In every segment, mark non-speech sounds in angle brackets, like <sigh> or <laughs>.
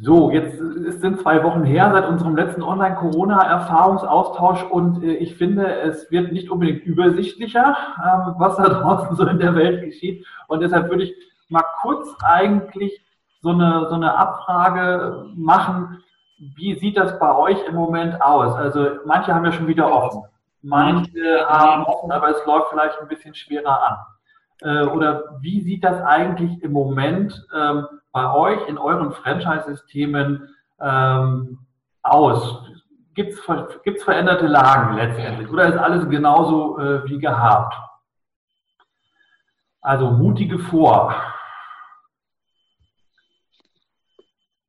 So, jetzt sind zwei Wochen her seit unserem letzten Online-Corona-Erfahrungsaustausch und äh, ich finde, es wird nicht unbedingt übersichtlicher, ähm, was da <laughs> draußen so in der Welt geschieht. Und deshalb würde ich mal kurz eigentlich so eine, so eine Abfrage machen. Wie sieht das bei euch im Moment aus? Also manche haben ja schon wieder offen, manche haben offen, aber es läuft vielleicht ein bisschen schwerer an. Äh, oder wie sieht das eigentlich im Moment ähm, bei euch in euren Franchise-Systemen ähm, aus? Gibt es veränderte Lagen letztendlich oder ist alles genauso äh, wie gehabt? Also mutige vor.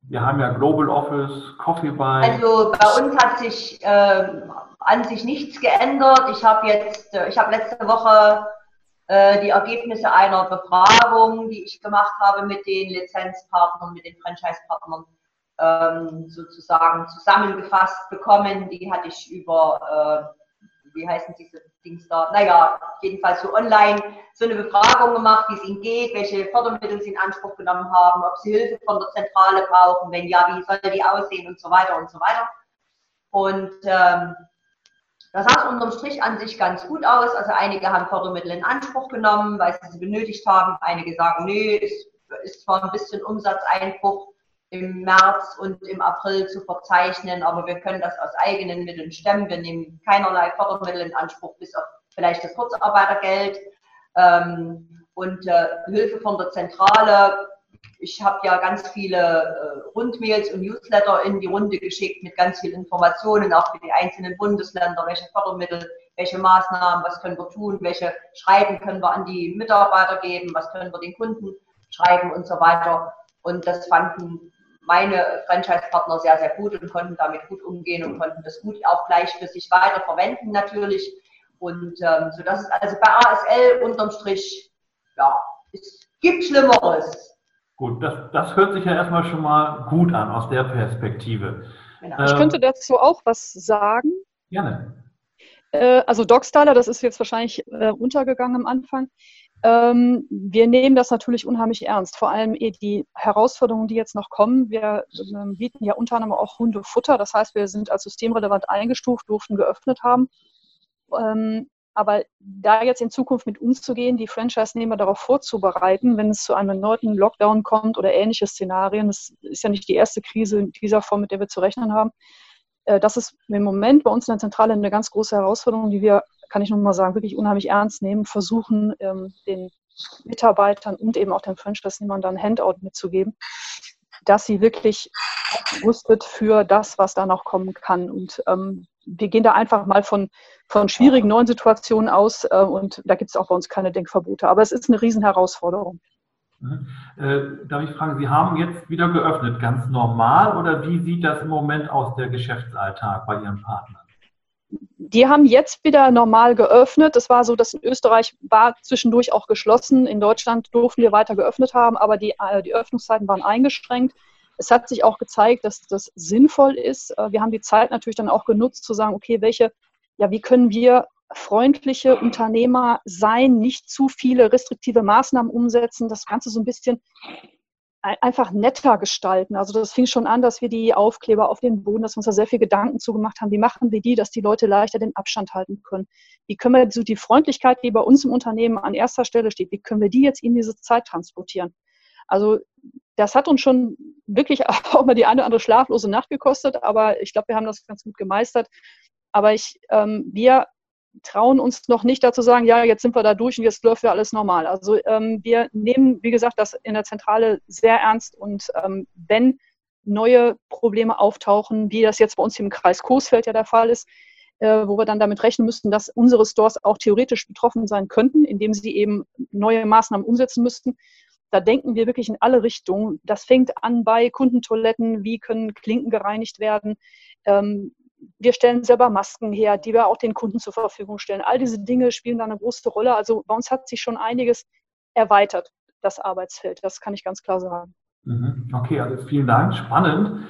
Wir haben ja Global Office, Coffee Buy. Also bei uns hat sich äh, an sich nichts geändert. Ich habe jetzt, äh, ich habe letzte Woche die Ergebnisse einer Befragung, die ich gemacht habe mit den Lizenzpartnern, mit den Franchise-Partnern, ähm, sozusagen zusammengefasst bekommen. Die hatte ich über, äh, wie heißen diese Dings da? Naja, jedenfalls so online so eine Befragung gemacht, wie es ihnen geht, welche Fördermittel sie in Anspruch genommen haben, ob sie Hilfe von der Zentrale brauchen, wenn ja, wie soll die aussehen und so weiter und so weiter. Und ähm, das sah unterm Strich an sich ganz gut aus. Also einige haben Fördermittel in Anspruch genommen, weil sie sie benötigt haben. Einige sagen, nee, es ist zwar ein bisschen Umsatzeinbruch im März und im April zu verzeichnen, aber wir können das aus eigenen Mitteln stemmen. Wir nehmen keinerlei Fördermittel in Anspruch, bis auf vielleicht das Kurzarbeitergeld ähm, und äh, Hilfe von der Zentrale ich habe ja ganz viele äh, Rundmails und Newsletter in die Runde geschickt mit ganz vielen Informationen, auch für die einzelnen Bundesländer, welche Fördermittel, welche Maßnahmen, was können wir tun, welche Schreiben können wir an die Mitarbeiter geben, was können wir den Kunden schreiben und so weiter. Und das fanden meine Franchise-Partner sehr, sehr gut und konnten damit gut umgehen und konnten das gut auch gleich für sich weiter verwenden natürlich. Und ähm, so das ist also bei ASL unterm Strich, ja, es gibt Schlimmeres. Gut, das, das hört sich ja erstmal schon mal gut an aus der Perspektive. Genau. Ich ähm, könnte dazu auch was sagen. Gerne. Äh, also Dogstyler, das ist jetzt wahrscheinlich äh, untergegangen am Anfang. Ähm, wir nehmen das natürlich unheimlich ernst, vor allem eh die Herausforderungen, die jetzt noch kommen. Wir äh, bieten ja unter anderem auch Hundefutter, das heißt, wir sind als systemrelevant eingestuft, durften geöffnet haben. Aber da jetzt in Zukunft mit umzugehen, die Franchise-Nehmer darauf vorzubereiten, wenn es zu einem erneuten Lockdown kommt oder ähnliche Szenarien, das ist ja nicht die erste Krise in dieser Form, mit der wir zu rechnen haben. Äh, das ist im Moment bei uns in der Zentrale eine ganz große Herausforderung, die wir, kann ich nur mal sagen, wirklich unheimlich ernst nehmen, versuchen, ähm, den Mitarbeitern und eben auch den Franchise-Nehmern dann Handout mitzugeben, dass sie wirklich gerüstet für das, was da noch kommen kann. Und ähm, wir gehen da einfach mal von, von schwierigen neuen Situationen aus äh, und da gibt es auch bei uns keine Denkverbote. Aber es ist eine Riesenherausforderung. Mhm. Äh, darf ich fragen, Sie haben jetzt wieder geöffnet, ganz normal oder wie sieht das im Moment aus, der Geschäftsalltag bei Ihren Partnern? Die haben jetzt wieder normal geöffnet. Es war so, dass in Österreich war zwischendurch auch geschlossen. In Deutschland durften wir weiter geöffnet haben, aber die, äh, die Öffnungszeiten waren eingeschränkt. Es hat sich auch gezeigt, dass das sinnvoll ist. Äh, wir haben die Zeit natürlich dann auch genutzt, zu sagen, okay, welche, ja, wie können wir freundliche Unternehmer sein, nicht zu viele restriktive Maßnahmen umsetzen, das Ganze so ein bisschen einfach netter gestalten. Also das fing schon an, dass wir die Aufkleber auf den Boden, dass wir uns da sehr viel Gedanken zugemacht haben, wie machen wir die, dass die Leute leichter den Abstand halten können. Wie können wir so die Freundlichkeit, die bei uns im Unternehmen an erster Stelle steht, wie können wir die jetzt in diese Zeit transportieren? Also das hat uns schon wirklich <laughs> auch mal die eine oder andere schlaflose Nacht gekostet, aber ich glaube, wir haben das ganz gut gemeistert. Aber ich, ähm, wir trauen uns noch nicht dazu sagen, ja, jetzt sind wir da durch und jetzt läuft ja alles normal. Also ähm, wir nehmen, wie gesagt, das in der Zentrale sehr ernst und ähm, wenn neue Probleme auftauchen, wie das jetzt bei uns im Kreis Coesfeld ja der Fall ist, äh, wo wir dann damit rechnen müssten, dass unsere Stores auch theoretisch betroffen sein könnten, indem sie eben neue Maßnahmen umsetzen müssten, da denken wir wirklich in alle Richtungen. Das fängt an bei Kundentoiletten, wie können Klinken gereinigt werden, ähm, wir stellen selber Masken her, die wir auch den Kunden zur Verfügung stellen. All diese Dinge spielen da eine große Rolle. Also bei uns hat sich schon einiges erweitert, das Arbeitsfeld. Das kann ich ganz klar sagen. Mhm. Okay, also vielen Dank. Spannend.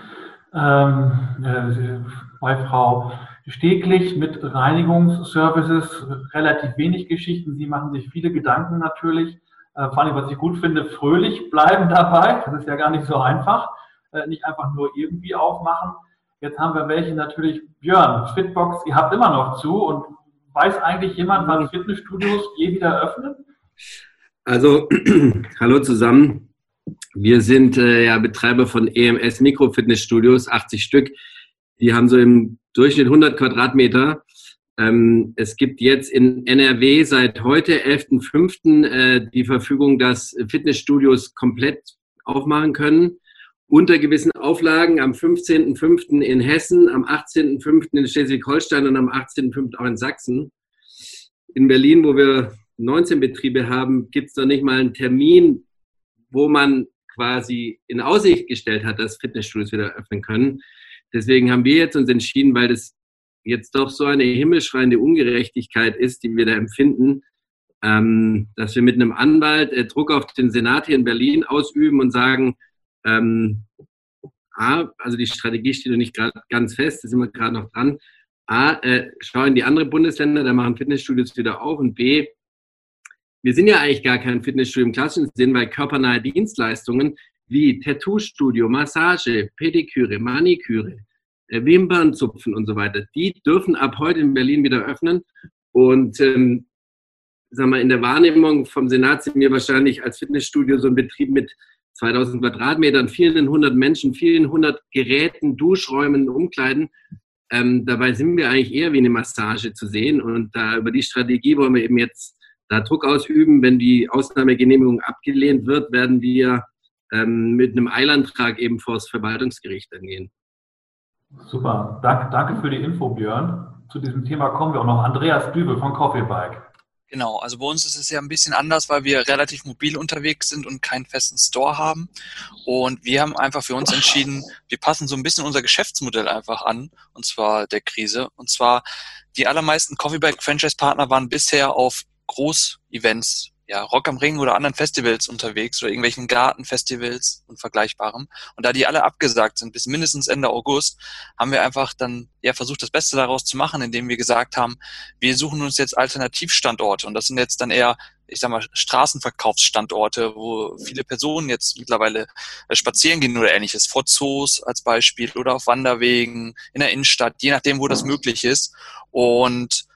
Ähm, äh, bei Frau Steglich mit Reinigungsservices relativ wenig Geschichten. Sie machen sich viele Gedanken natürlich. Äh, vor allem, was ich gut finde, fröhlich bleiben <laughs> dabei. Das ist ja gar nicht so einfach. Äh, nicht einfach nur irgendwie aufmachen. Jetzt haben wir welche natürlich, Björn, Fitbox, ihr habt immer noch zu und weiß eigentlich jemand, wann Fitnessstudios je wieder öffnen? Also, <clears throat> hallo zusammen. Wir sind äh, ja Betreiber von EMS Mikrofitnessstudios, 80 Stück. Die haben so im Durchschnitt 100 Quadratmeter. Ähm, es gibt jetzt in NRW seit heute, 11.05., äh, die Verfügung, dass Fitnessstudios komplett aufmachen können unter gewissen Auflagen am 15.05. in Hessen, am 18.05. in Schleswig-Holstein und am 18.05. auch in Sachsen. In Berlin, wo wir 19 Betriebe haben, gibt es noch nicht mal einen Termin, wo man quasi in Aussicht gestellt hat, dass Fitnessstudios wieder öffnen können. Deswegen haben wir jetzt uns entschieden, weil das jetzt doch so eine himmelschreiende Ungerechtigkeit ist, die wir da empfinden, ähm, dass wir mit einem Anwalt äh, Druck auf den Senat hier in Berlin ausüben und sagen, ähm, A, also die Strategie steht noch nicht ganz fest, da sind wir gerade noch dran. A, äh, schau in die anderen Bundesländer, da machen Fitnessstudios wieder auf und B, wir sind ja eigentlich gar kein Fitnessstudio im klassischen Sinn, weil körpernahe Dienstleistungen wie Tattoo-Studio, Massage, Pediküre, Maniküre, Wimpernzupfen und so weiter, die dürfen ab heute in Berlin wieder öffnen. Und ähm, sag mal, in der Wahrnehmung vom Senat sind wir wahrscheinlich als Fitnessstudio so ein Betrieb mit 2000 Quadratmetern, vielen hundert Menschen, vielen hundert Geräten, Duschräumen, Umkleiden. Ähm, dabei sind wir eigentlich eher wie eine Massage zu sehen. Und da über die Strategie wollen wir eben jetzt da Druck ausüben. Wenn die Ausnahmegenehmigung abgelehnt wird, werden wir ähm, mit einem Eilantrag eben vor das Verwaltungsgericht dann gehen. Super. Dank, danke für die Info, Björn. Zu diesem Thema kommen wir auch noch. Andreas Dübel von Coffee Bike. Genau, also bei uns ist es ja ein bisschen anders, weil wir relativ mobil unterwegs sind und keinen festen Store haben. Und wir haben einfach für uns entschieden, wir passen so ein bisschen unser Geschäftsmodell einfach an, und zwar der Krise. Und zwar, die allermeisten Coffeebag Franchise Partner waren bisher auf Groß-Events ja, Rock am Ring oder anderen Festivals unterwegs oder irgendwelchen Gartenfestivals und Vergleichbarem. Und da die alle abgesagt sind bis mindestens Ende August, haben wir einfach dann ja versucht, das Beste daraus zu machen, indem wir gesagt haben, wir suchen uns jetzt Alternativstandorte. Und das sind jetzt dann eher, ich sag mal, Straßenverkaufsstandorte, wo viele Personen jetzt mittlerweile äh, spazieren gehen oder ähnliches. Vor Zoos als Beispiel oder auf Wanderwegen, in der Innenstadt, je nachdem, wo das möglich ist. Und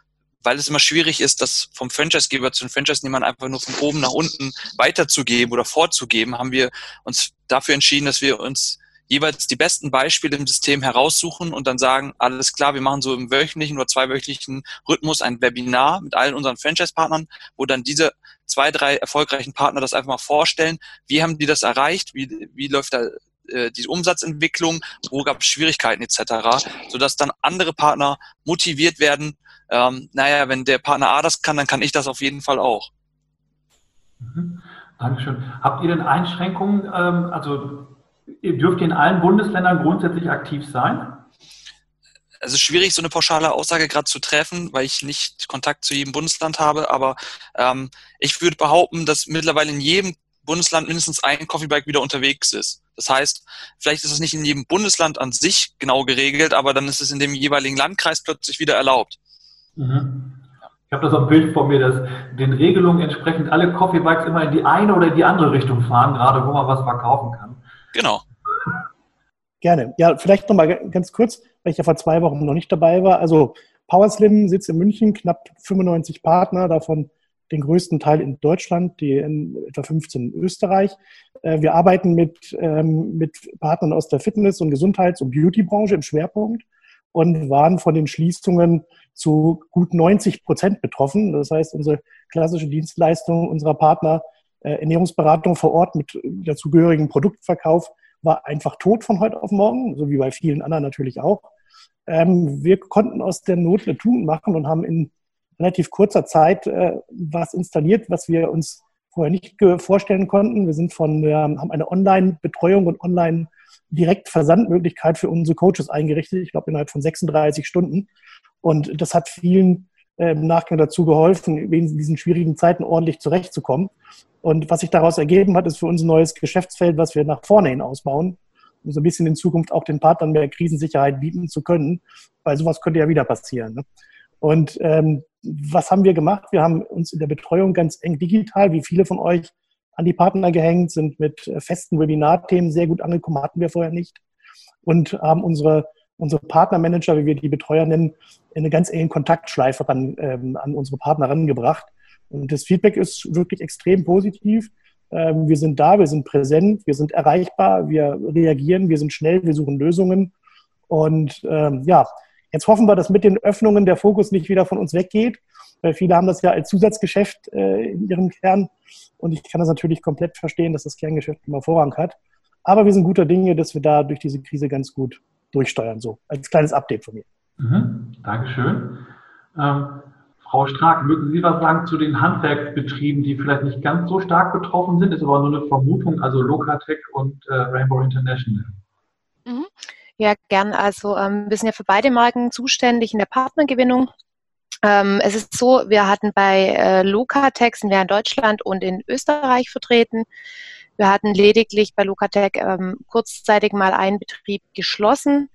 weil es immer schwierig ist, das vom Franchisegeber zu den Franchise-Nehmern einfach nur von oben nach unten weiterzugeben oder vorzugeben, haben wir uns dafür entschieden, dass wir uns jeweils die besten Beispiele im System heraussuchen und dann sagen, alles klar, wir machen so im wöchentlichen oder zweiwöchentlichen Rhythmus ein Webinar mit allen unseren Franchise-Partnern, wo dann diese zwei, drei erfolgreichen Partner das einfach mal vorstellen. Wie haben die das erreicht? Wie, wie läuft da äh, die Umsatzentwicklung? Wo gab es Schwierigkeiten etc., sodass dann andere Partner motiviert werden, ähm, naja, wenn der Partner A das kann, dann kann ich das auf jeden Fall auch. Mhm. Dankeschön. Habt ihr denn Einschränkungen? Ähm, also ihr dürft ihr in allen Bundesländern grundsätzlich aktiv sein? Es ist schwierig, so eine pauschale Aussage gerade zu treffen, weil ich nicht Kontakt zu jedem Bundesland habe. Aber ähm, ich würde behaupten, dass mittlerweile in jedem Bundesland mindestens ein Coffeebike wieder unterwegs ist. Das heißt, vielleicht ist es nicht in jedem Bundesland an sich genau geregelt, aber dann ist es in dem jeweiligen Landkreis plötzlich wieder erlaubt. Mhm. Ich habe das auf dem Bild vor mir, dass den Regelungen entsprechend alle Coffee-Bikes immer in die eine oder die andere Richtung fahren, gerade wo man was verkaufen kann. Genau. Gerne. Ja, vielleicht nochmal ganz kurz, weil ich ja vor zwei Wochen noch nicht dabei war. Also PowerSlim sitzt in München, knapp 95 Partner, davon den größten Teil in Deutschland, die in etwa 15 in Österreich. Äh, wir arbeiten mit, ähm, mit Partnern aus der Fitness- und Gesundheits- und Beauty-Branche im Schwerpunkt und waren von den Schließungen zu gut 90 Prozent betroffen. Das heißt, unsere klassische Dienstleistung unserer Partner, äh, Ernährungsberatung vor Ort mit dazugehörigem Produktverkauf, war einfach tot von heute auf morgen, so wie bei vielen anderen natürlich auch. Ähm, wir konnten aus der Not eine Tugend machen und haben in relativ kurzer Zeit äh, was installiert, was wir uns vorher nicht vorstellen konnten. Wir sind von, wir haben eine Online-Betreuung und Online-Direktversandmöglichkeit für unsere Coaches eingerichtet. Ich glaube, innerhalb von 36 Stunden. Und das hat vielen äh, im Nachgang dazu geholfen, in diesen schwierigen Zeiten ordentlich zurechtzukommen. Und was sich daraus ergeben hat, ist für uns ein neues Geschäftsfeld, was wir nach vorne hin ausbauen, um so ein bisschen in Zukunft auch den Partnern mehr Krisensicherheit bieten zu können, weil sowas könnte ja wieder passieren. Ne? Und ähm, was haben wir gemacht? Wir haben uns in der Betreuung ganz eng digital, wie viele von euch, an die Partner gehängt, sind mit äh, festen Webinarthemen sehr gut angekommen, hatten wir vorher nicht. Und haben unsere, unsere Partnermanager, wie wir die Betreuer nennen, in eine ganz engen Kontaktschleife ran, ähm, an unsere Partner herangebracht. Und das Feedback ist wirklich extrem positiv. Ähm, wir sind da, wir sind präsent, wir sind erreichbar, wir reagieren, wir sind schnell, wir suchen Lösungen. Und ähm, ja, Jetzt hoffen wir, dass mit den Öffnungen der Fokus nicht wieder von uns weggeht, weil viele haben das ja als Zusatzgeschäft äh, in ihrem Kern. Und ich kann das natürlich komplett verstehen, dass das Kerngeschäft immer Vorrang hat. Aber wir sind guter Dinge, dass wir da durch diese Krise ganz gut durchsteuern. So, als kleines Update von mir. Mhm, Dankeschön. Ähm, Frau Strack, mögen Sie was sagen zu den Handwerksbetrieben, die vielleicht nicht ganz so stark betroffen sind, ist aber nur eine Vermutung, also Locatec und äh, Rainbow International? Mhm. Ja, gern. Also ähm, wir sind ja für beide Marken zuständig in der Partnergewinnung. Ähm, es ist so, wir hatten bei äh, Locatec, sind wir in Deutschland und in Österreich vertreten. Wir hatten lediglich bei Locatec ähm, kurzzeitig mal einen Betrieb geschlossen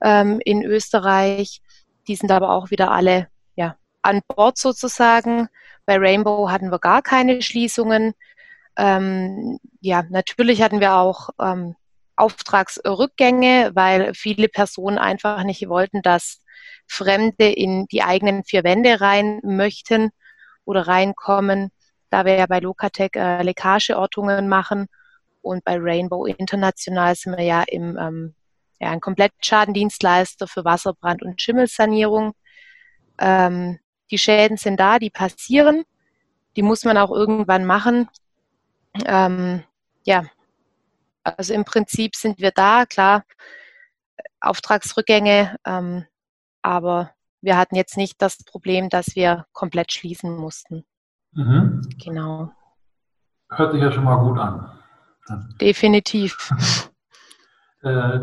ähm, in Österreich. Die sind aber auch wieder alle ja, an Bord sozusagen. Bei Rainbow hatten wir gar keine Schließungen. Ähm, ja, natürlich hatten wir auch ähm, Auftragsrückgänge, weil viele Personen einfach nicht wollten, dass Fremde in die eigenen vier Wände rein möchten oder reinkommen, da wir ja bei Locatec äh, Leckageortungen machen und bei Rainbow International sind wir ja im ähm, ja, ein Komplettschadendienstleister für Wasserbrand und Schimmelsanierung. Ähm, die Schäden sind da, die passieren, die muss man auch irgendwann machen. Ähm, ja, also im Prinzip sind wir da, klar, Auftragsrückgänge, ähm, aber wir hatten jetzt nicht das Problem, dass wir komplett schließen mussten. Mhm. Genau. Hört sich ja schon mal gut an. Definitiv. <laughs> äh,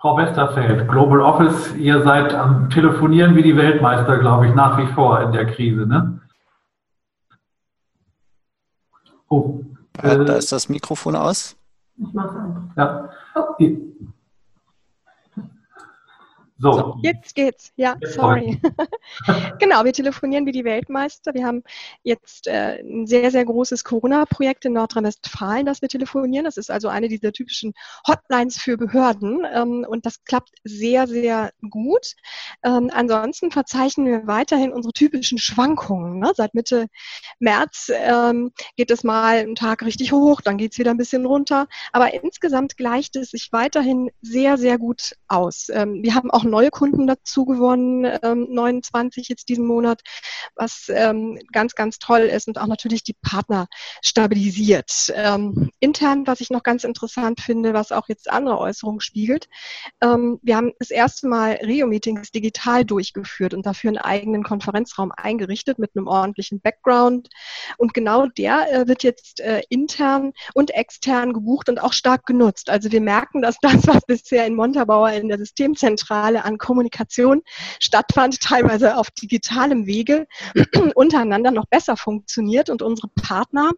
Frau Westerfeld, Global Office, ihr seid am Telefonieren wie die Weltmeister, glaube ich, nach wie vor in der Krise, ne? Oh. Äh, da ist das Mikrofon aus. Ich mache einfach. Ja. So. Jetzt geht's. Ja, sorry. <laughs> genau, wir telefonieren wie die Weltmeister. Wir haben jetzt äh, ein sehr, sehr großes Corona-Projekt in Nordrhein-Westfalen, das wir telefonieren. Das ist also eine dieser typischen Hotlines für Behörden ähm, und das klappt sehr, sehr gut. Ähm, ansonsten verzeichnen wir weiterhin unsere typischen Schwankungen. Ne? Seit Mitte März ähm, geht es mal einen Tag richtig hoch, dann geht's wieder ein bisschen runter. Aber insgesamt gleicht es sich weiterhin sehr, sehr gut aus. Ähm, wir haben auch neue Kunden dazu gewonnen, ähm, 29 jetzt diesen Monat, was ähm, ganz, ganz toll ist und auch natürlich die Partner stabilisiert. Ähm, intern, was ich noch ganz interessant finde, was auch jetzt andere Äußerungen spiegelt, ähm, wir haben das erste Mal Rio-Meetings digital durchgeführt und dafür einen eigenen Konferenzraum eingerichtet mit einem ordentlichen Background. Und genau der äh, wird jetzt äh, intern und extern gebucht und auch stark genutzt. Also wir merken, dass das, was bisher in Montabaur in der Systemzentrale an Kommunikation stattfand, teilweise auf digitalem Wege, <clears throat> untereinander noch besser funktioniert und unsere Partner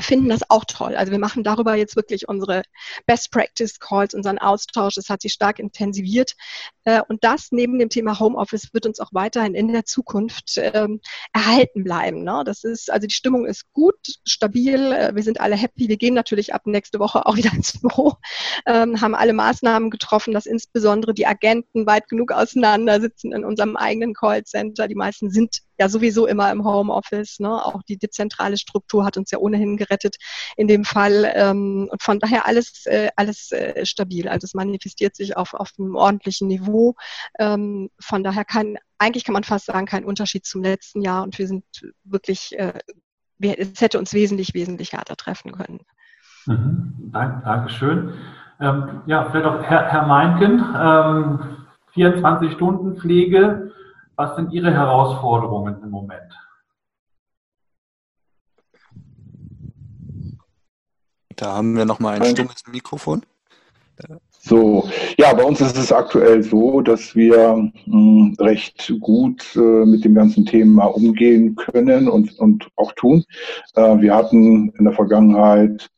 finden das auch toll. Also wir machen darüber jetzt wirklich unsere Best Practice Calls, unseren Austausch. Das hat sich stark intensiviert. Äh, und das neben dem Thema Homeoffice wird uns auch weiterhin in der Zukunft ähm, erhalten bleiben. Ne? Das ist, also die Stimmung ist gut, stabil. Äh, wir sind alle happy. Wir gehen natürlich ab nächste Woche auch <laughs> wieder ins Büro, ähm, haben alle Maßnahmen getroffen, dass insbesondere die Agenten weit genug auseinander sitzen in unserem eigenen Callcenter. Die meisten sind ja sowieso immer im Homeoffice. Ne? Auch die dezentrale Struktur hat uns ja ohnehin gerettet in dem Fall. Ähm, und von daher alles, äh, alles äh, stabil. Also es manifestiert sich auf, auf einem ordentlichen Niveau. Ähm, von daher kann, eigentlich kann man fast sagen, kein Unterschied zum letzten Jahr. Und wir sind wirklich, äh, wir, es hätte uns wesentlich, wesentlich härter treffen können. Mhm. Dank, Dankeschön. Ähm, ja, vielleicht auch Herr, Herr Meinken, ähm, 24 Stunden Pflege was sind Ihre Herausforderungen im Moment? Da haben wir nochmal ein stummes Mikrofon. So, ja, bei uns ist es aktuell so, dass wir mh, hm, recht gut äh, mit dem ganzen Thema umgehen können und, und auch tun. Äh, wir hatten in der Vergangenheit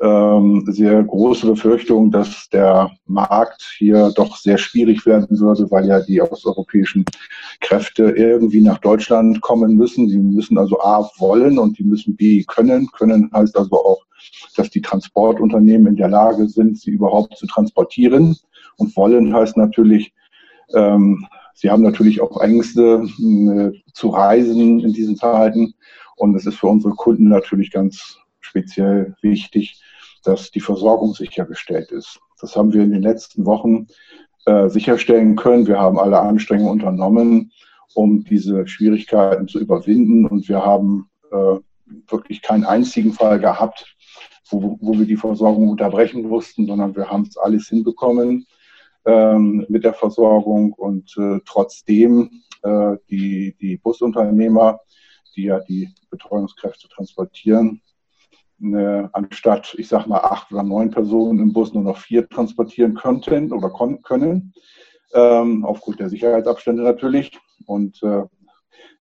ähm, sehr große Befürchtung, dass der Markt hier doch sehr schwierig werden würde, weil ja die osteuropäischen Kräfte irgendwie nach Deutschland kommen müssen. Sie müssen also A wollen und die müssen B können. Können heißt also auch, dass die Transportunternehmen in der Lage sind, sie überhaupt zu transportieren. Und wollen heißt natürlich, ähm, sie haben natürlich auch Ängste äh, zu reisen in diesen Zeiten. Und es ist für unsere Kunden natürlich ganz speziell wichtig, dass die Versorgung sichergestellt ist. Das haben wir in den letzten Wochen äh, sicherstellen können. Wir haben alle Anstrengungen unternommen, um diese Schwierigkeiten zu überwinden. Und wir haben äh, wirklich keinen einzigen Fall gehabt, wo, wo wir die Versorgung unterbrechen mussten, sondern wir haben es alles hinbekommen ähm, mit der Versorgung. Und äh, trotzdem äh, die, die Busunternehmer, die ja die Betreuungskräfte transportieren, eine, anstatt, ich sag mal, acht oder neun Personen im Bus nur noch vier transportieren könnten oder können, ähm, aufgrund der Sicherheitsabstände natürlich. Und äh,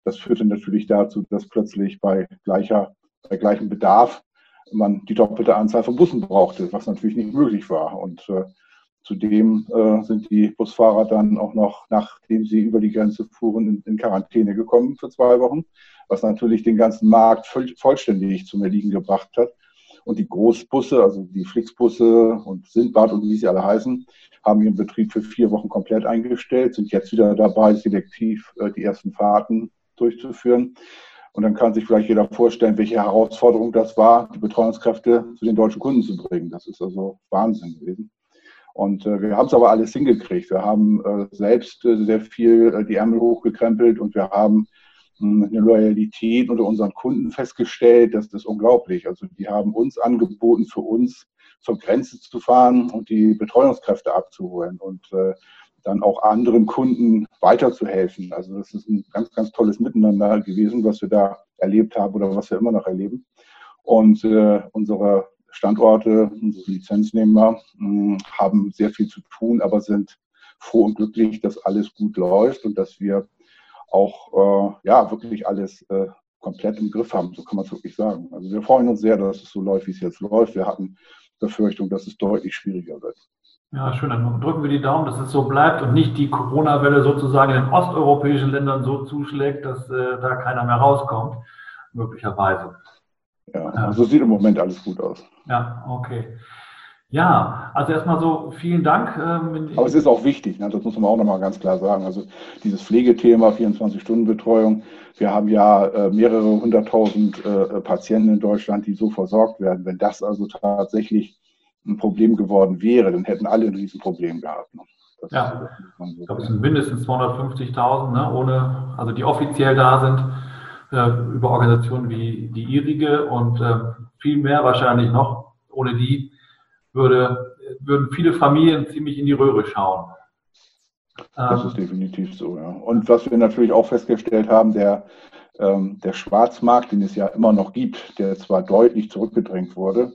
das führte natürlich dazu, dass plötzlich bei, gleicher, bei gleichem Bedarf man die doppelte Anzahl von Bussen brauchte, was natürlich nicht möglich war. Und äh, zudem äh, sind die Busfahrer dann auch noch, nachdem sie über die Grenze fuhren, in, in Quarantäne gekommen für zwei Wochen was natürlich den ganzen Markt vollständig zum Erliegen gebracht hat. Und die Großbusse, also die Flixbusse und Sindbad und wie sie alle heißen, haben ihren Betrieb für vier Wochen komplett eingestellt, sind jetzt wieder dabei, selektiv äh, die ersten Fahrten durchzuführen. Und dann kann sich vielleicht jeder vorstellen, welche Herausforderung das war, die Betreuungskräfte zu den deutschen Kunden zu bringen. Das ist also Wahnsinn gewesen. Und äh, wir haben es aber alles hingekriegt. Wir haben äh, selbst äh, sehr viel äh, die Ärmel hochgekrempelt und wir haben eine Loyalität unter unseren Kunden festgestellt. Das ist unglaublich. Also die haben uns angeboten, für uns zur Grenze zu fahren und die Betreuungskräfte abzuholen und äh, dann auch anderen Kunden weiterzuhelfen. Also das ist ein ganz, ganz tolles Miteinander gewesen, was wir da erlebt haben oder was wir immer noch erleben. Und äh, unsere Standorte, unsere Lizenznehmer mh, haben sehr viel zu tun, aber sind froh und glücklich, dass alles gut läuft und dass wir auch äh, ja, wirklich alles äh, komplett im Griff haben, so kann man es wirklich sagen. Also wir freuen uns sehr, dass es so läuft, wie es jetzt läuft. Wir hatten Befürchtung, dass es deutlich schwieriger wird. Ja, schön. Dann drücken wir die Daumen, dass es so bleibt und nicht die Corona-Welle sozusagen in den osteuropäischen Ländern so zuschlägt, dass äh, da keiner mehr rauskommt, möglicherweise. Ja, also sieht im Moment alles gut aus. Ja, okay. Ja, also erstmal so vielen Dank. Ähm, Aber es ist auch wichtig, ne? das muss man auch nochmal ganz klar sagen. Also dieses Pflegethema, 24-Stunden-Betreuung, wir haben ja äh, mehrere hunderttausend äh, Patienten in Deutschland, die so versorgt werden. Wenn das also tatsächlich ein Problem geworden wäre, dann hätten alle ein Riesenproblem gehabt. Ne? Das ja, so ich glaube, es sind mindestens 250.000, ne? ohne, also die offiziell da sind, äh, über Organisationen wie die ihrige und äh, viel mehr wahrscheinlich noch, ohne die würde, würden viele Familien ziemlich in die Röhre schauen. Das ähm, ist definitiv so, ja. Und was wir natürlich auch festgestellt haben, der, ähm, der Schwarzmarkt, den es ja immer noch gibt, der zwar deutlich zurückgedrängt wurde,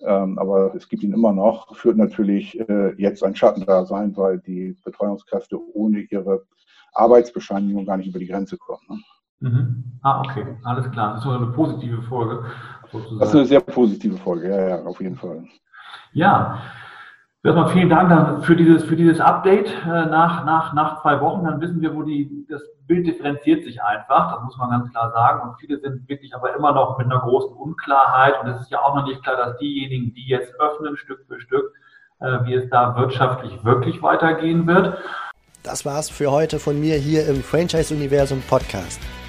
ähm, aber es gibt ihn immer noch, führt natürlich äh, jetzt ein Schattendasein, weil die Betreuungskräfte ohne ihre Arbeitsbescheinigung gar nicht über die Grenze kommen. Ne? Mhm. Ah, okay, alles klar. Das ist eine positive Folge. Sozusagen. Das ist eine sehr positive Folge, ja, ja, auf jeden Fall. Ja, erstmal vielen Dank für dieses, für dieses Update äh, nach, nach, nach zwei Wochen. Dann wissen wir, wo die, das Bild differenziert sich einfach, das muss man ganz klar sagen. Und viele sind wirklich aber immer noch mit einer großen Unklarheit. Und es ist ja auch noch nicht klar, dass diejenigen, die jetzt öffnen, Stück für Stück, äh, wie es da wirtschaftlich wirklich weitergehen wird. Das war's für heute von mir hier im Franchise Universum Podcast.